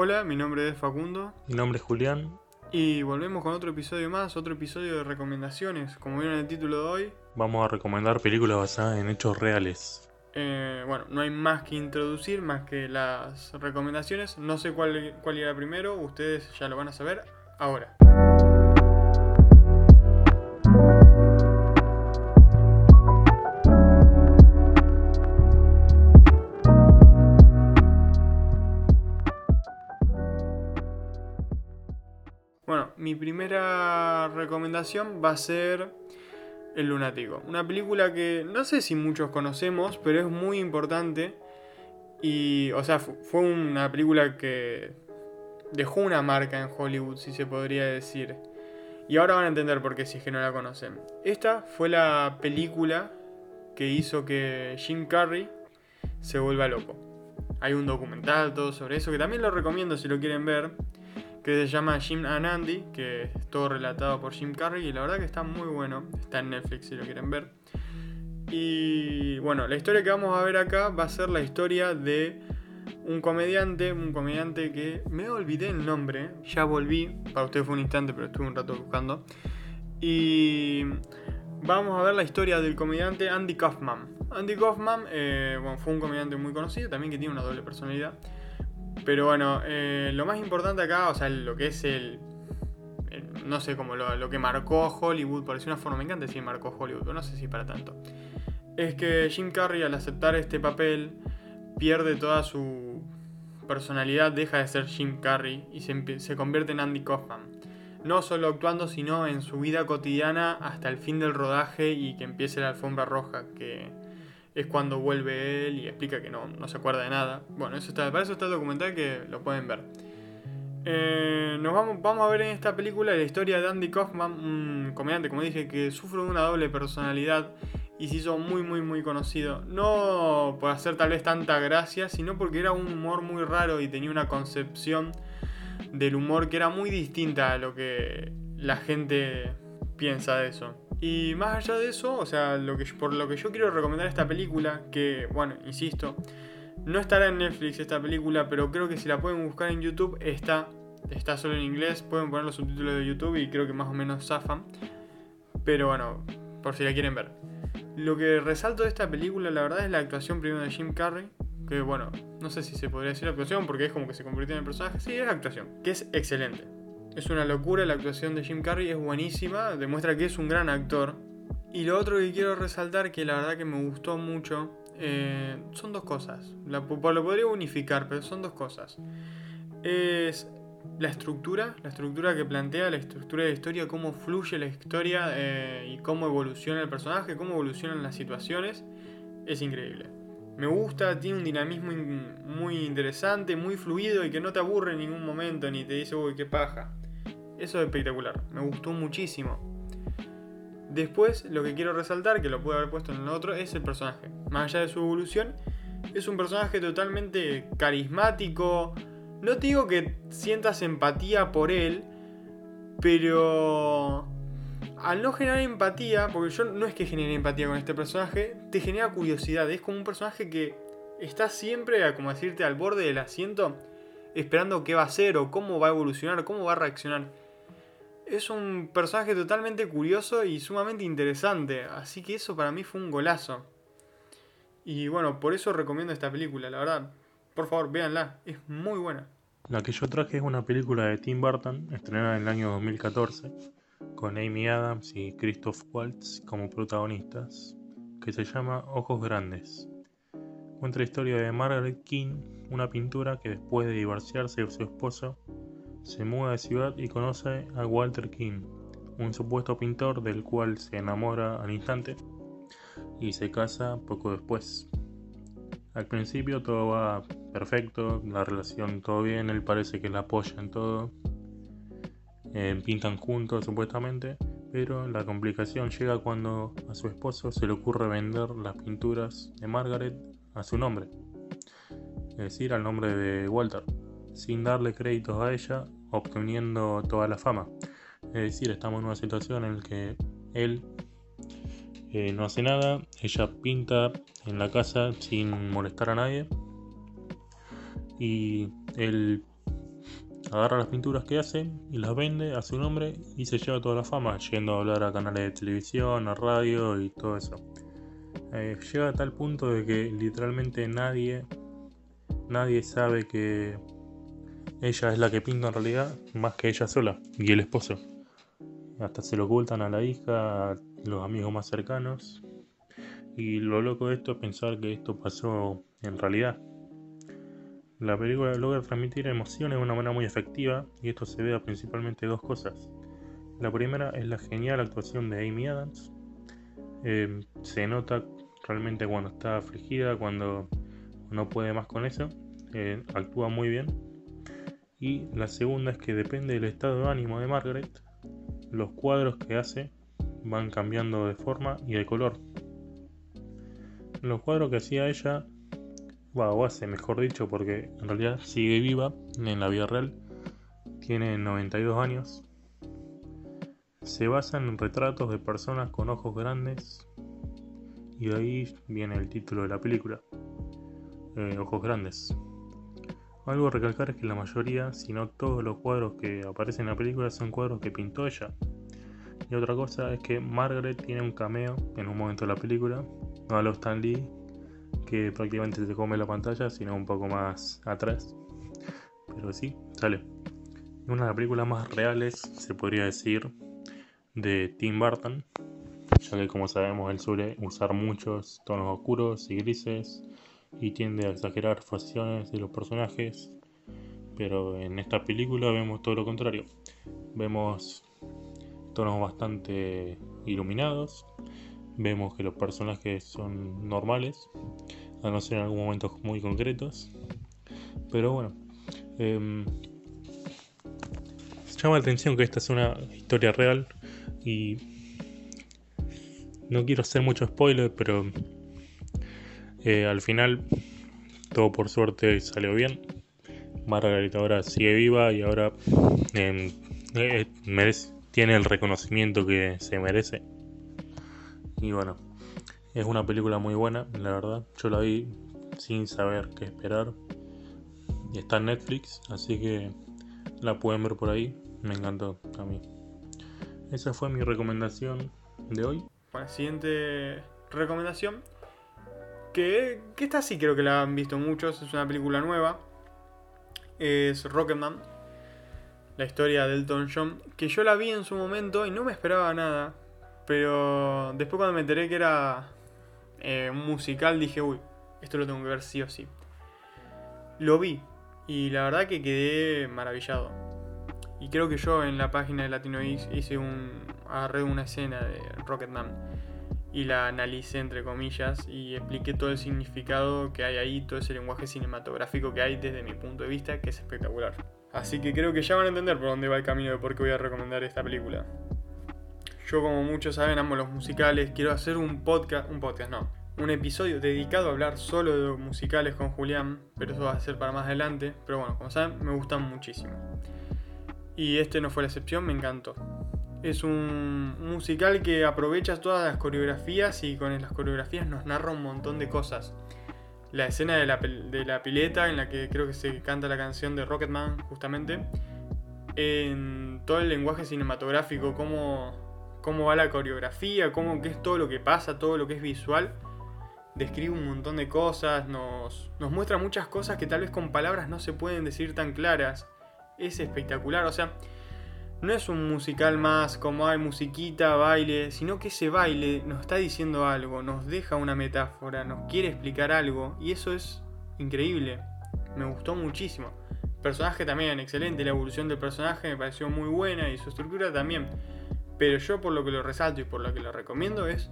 Hola, mi nombre es Facundo Mi nombre es Julián. y volvemos con otro episodio más, otro episodio de recomendaciones. Como vieron en el título de hoy, Vamos a recomendar películas basadas en hechos reales. eh, bueno, no hay más que introducir, más que las recomendaciones. No sé cuál, cuál irá primero, ustedes ya lo van a saber ahora. Mi primera recomendación va a ser El Lunático. Una película que no sé si muchos conocemos, pero es muy importante. Y, o sea, fu- fue una película que dejó una marca en Hollywood, si se podría decir. Y ahora van a entender por qué si es que no la conocen. Esta fue la película que hizo que Jim Carrey se vuelva loco. Hay un documental todo sobre eso que también lo recomiendo si lo quieren ver que se llama Jim and Andy, que es todo relatado por Jim Carrey y la verdad que está muy bueno, está en Netflix si lo quieren ver. Y bueno, la historia que vamos a ver acá va a ser la historia de un comediante, un comediante que me olvidé el nombre, ya volví, para ustedes fue un instante, pero estuve un rato buscando. Y vamos a ver la historia del comediante Andy Kaufman. Andy Kaufman eh, bueno, fue un comediante muy conocido, también que tiene una doble personalidad. Pero bueno, eh, lo más importante acá, o sea, lo que es el. no sé, como lo, lo que marcó Hollywood, por decir una forma, me encanta decir marcó Hollywood, pero no sé si para tanto. Es que Jim Carrey, al aceptar este papel, pierde toda su personalidad, deja de ser Jim Carrey y se, se convierte en Andy Kaufman. No solo actuando, sino en su vida cotidiana hasta el fin del rodaje y que empiece la alfombra roja, que es cuando vuelve él y explica que no, no se acuerda de nada. Bueno, eso está, para eso está el documental que lo pueden ver. Eh, nos vamos, vamos a ver en esta película la historia de Andy Kaufman, un comediante, como dije, que sufre de una doble personalidad y se hizo muy, muy, muy conocido. No por hacer tal vez tanta gracia, sino porque era un humor muy raro y tenía una concepción del humor que era muy distinta a lo que la gente piensa de eso. Y más allá de eso, o sea, por lo que yo quiero recomendar esta película, que, bueno, insisto, no estará en Netflix esta película, pero creo que si la pueden buscar en YouTube, está. Está solo en inglés, pueden poner los subtítulos de YouTube y creo que más o menos zafan. Pero bueno, por si la quieren ver. Lo que resalto de esta película, la verdad, es la actuación primero de Jim Carrey. Que bueno, no sé si se podría decir actuación porque es como que se convirtió en el personaje. Sí, es actuación, que es excelente. Es una locura la actuación de Jim Carrey, es buenísima, demuestra que es un gran actor. Y lo otro que quiero resaltar, que la verdad que me gustó mucho, eh, son dos cosas. La, lo podría unificar, pero son dos cosas. Es la estructura, la estructura que plantea, la estructura de la historia, cómo fluye la historia eh, y cómo evoluciona el personaje, cómo evolucionan las situaciones, es increíble. Me gusta, tiene un dinamismo in- muy interesante, muy fluido y que no te aburre en ningún momento ni te dice, uy, qué paja. Eso es espectacular, me gustó muchísimo. Después, lo que quiero resaltar, que lo pude haber puesto en el otro, es el personaje. Más allá de su evolución, es un personaje totalmente carismático. No te digo que sientas empatía por él, pero al no generar empatía, porque yo no es que genere empatía con este personaje, te genera curiosidad. Es como un personaje que está siempre, como decirte, al borde del asiento, esperando qué va a hacer o cómo va a evolucionar, cómo va a reaccionar. Es un personaje totalmente curioso y sumamente interesante, así que eso para mí fue un golazo. Y bueno, por eso recomiendo esta película, la verdad. Por favor, véanla, es muy buena. La que yo traje es una película de Tim Burton, estrenada en el año 2014, con Amy Adams y Christoph Waltz como protagonistas, que se llama Ojos Grandes. Cuenta la historia de Margaret King, una pintura que después de divorciarse de su esposo, se muda de ciudad y conoce a Walter King, un supuesto pintor del cual se enamora al instante y se casa poco después. Al principio todo va perfecto, la relación todo bien, él parece que la apoya en todo, eh, pintan juntos supuestamente, pero la complicación llega cuando a su esposo se le ocurre vender las pinturas de Margaret a su nombre, es decir, al nombre de Walter, sin darle créditos a ella, obteniendo toda la fama. Es decir, estamos en una situación en la que él eh, no hace nada, ella pinta en la casa sin molestar a nadie y él agarra las pinturas que hace y las vende a su nombre y se lleva toda la fama, yendo a hablar a canales de televisión, a radio y todo eso. Eh, llega a tal punto de que literalmente nadie, nadie sabe que ella es la que pinta en realidad, más que ella sola y el esposo. Hasta se lo ocultan a la hija, a los amigos más cercanos. Y lo loco de esto es pensar que esto pasó en realidad. La película logra transmitir emociones de una manera muy efectiva y esto se ve a principalmente dos cosas. La primera es la genial actuación de Amy Adams. Eh, se nota realmente cuando está afligida, cuando no puede más con eso. Eh, actúa muy bien. Y la segunda es que depende del estado de ánimo de Margaret, los cuadros que hace van cambiando de forma y de color. Los cuadros que hacía ella o hace mejor dicho, porque en realidad sigue viva en la vida real, tiene 92 años, se basa en retratos de personas con ojos grandes y de ahí viene el título de la película, eh, Ojos Grandes. Algo a recalcar es que la mayoría, si no todos los cuadros que aparecen en la película son cuadros que pintó ella. Y otra cosa es que Margaret tiene un cameo en un momento de la película, no a los Stan Lee, que prácticamente se come la pantalla, sino un poco más atrás. Pero sí, sale. Una de las películas más reales, se podría decir, de Tim Burton, ya que como sabemos él suele usar muchos tonos oscuros y grises y tiende a exagerar facciones de los personajes, pero en esta película vemos todo lo contrario. Vemos tonos bastante iluminados, vemos que los personajes son normales, a no ser en algún momentos muy concretos. Pero bueno, eh, llama la atención que esta es una historia real y no quiero hacer mucho spoiler, pero eh, al final todo por suerte salió bien. Margarita ahora sigue viva y ahora em, eh, tiene el reconocimiento que se merece. Y bueno, es una película muy buena, la verdad. Yo la vi sin saber qué esperar. Está en Netflix, así que la pueden ver por ahí. Me encantó a mí. Esa fue mi recomendación de hoy. Bueno, siguiente recomendación. Que, que esta sí creo que la han visto muchos. Es una película nueva. Es Rocketman. La historia de Elton John. Que yo la vi en su momento y no me esperaba nada. Pero después cuando me enteré que era eh, un musical dije, uy, esto lo tengo que ver sí o sí. Lo vi y la verdad que quedé maravillado. Y creo que yo en la página de Latino hice un. agarré una escena de Rocketman y la analicé entre comillas y expliqué todo el significado que hay ahí, todo ese lenguaje cinematográfico que hay desde mi punto de vista, que es espectacular. Así que creo que ya van a entender por dónde va el camino de por qué voy a recomendar esta película. Yo, como muchos saben, amo los musicales. Quiero hacer un podcast, un podcast no, un episodio dedicado a hablar solo de musicales con Julián, pero eso va a ser para más adelante. Pero bueno, como saben, me gustan muchísimo. Y este no fue la excepción, me encantó. Es un musical que aprovecha todas las coreografías y con las coreografías nos narra un montón de cosas. La escena de la, de la pileta en la que creo que se canta la canción de Rocketman, justamente. En todo el lenguaje cinematográfico, cómo cómo va la coreografía, cómo qué es todo lo que pasa, todo lo que es visual. Describe un montón de cosas, nos, nos muestra muchas cosas que tal vez con palabras no se pueden decir tan claras. Es espectacular, o sea, no es un musical más como hay musiquita, baile, sino que ese baile nos está diciendo algo, nos deja una metáfora, nos quiere explicar algo y eso es increíble. Me gustó muchísimo. personaje también, excelente, la evolución del personaje me pareció muy buena y su estructura también. Pero yo por lo que lo resalto y por lo que lo recomiendo es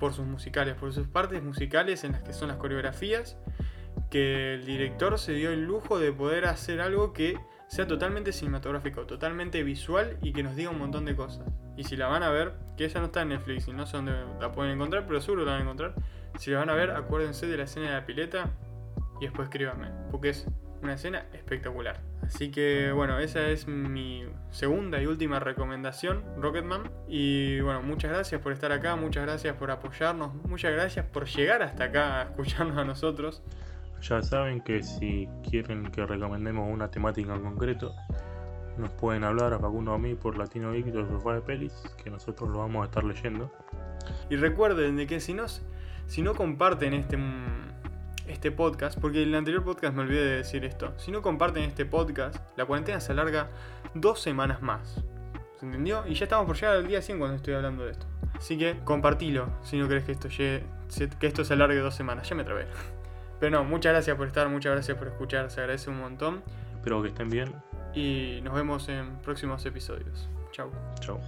por sus musicales, por sus partes musicales en las que son las coreografías, que el director se dio el lujo de poder hacer algo que sea totalmente cinematográfico, totalmente visual y que nos diga un montón de cosas. Y si la van a ver, que esa no está en Netflix y no sé dónde la pueden encontrar, pero seguro la van a encontrar. Si la van a ver, acuérdense de la escena de la pileta y después escríbanme, porque es una escena espectacular. Así que bueno, esa es mi segunda y última recomendación, Rocketman. Y bueno, muchas gracias por estar acá, muchas gracias por apoyarnos, muchas gracias por llegar hasta acá a escucharnos a nosotros. Ya saben que si quieren que recomendemos una temática en concreto, nos pueden hablar a Facundo a mí por Latino Geek de Sofá de Pelis, que nosotros lo vamos a estar leyendo. Y recuerden de que si no, si no comparten este, este podcast, porque en el anterior podcast me olvidé de decir esto, si no comparten este podcast, la cuarentena se alarga dos semanas más. ¿Se entendió? Y ya estamos por llegar al día 100 cuando estoy hablando de esto. Así que compartilo si no crees que esto, llegue, que esto se alargue dos semanas. Ya me trabé. Pero no, muchas gracias por estar, muchas gracias por escuchar, se agradece un montón. Espero que estén bien. Y nos vemos en próximos episodios. Chao. Chao.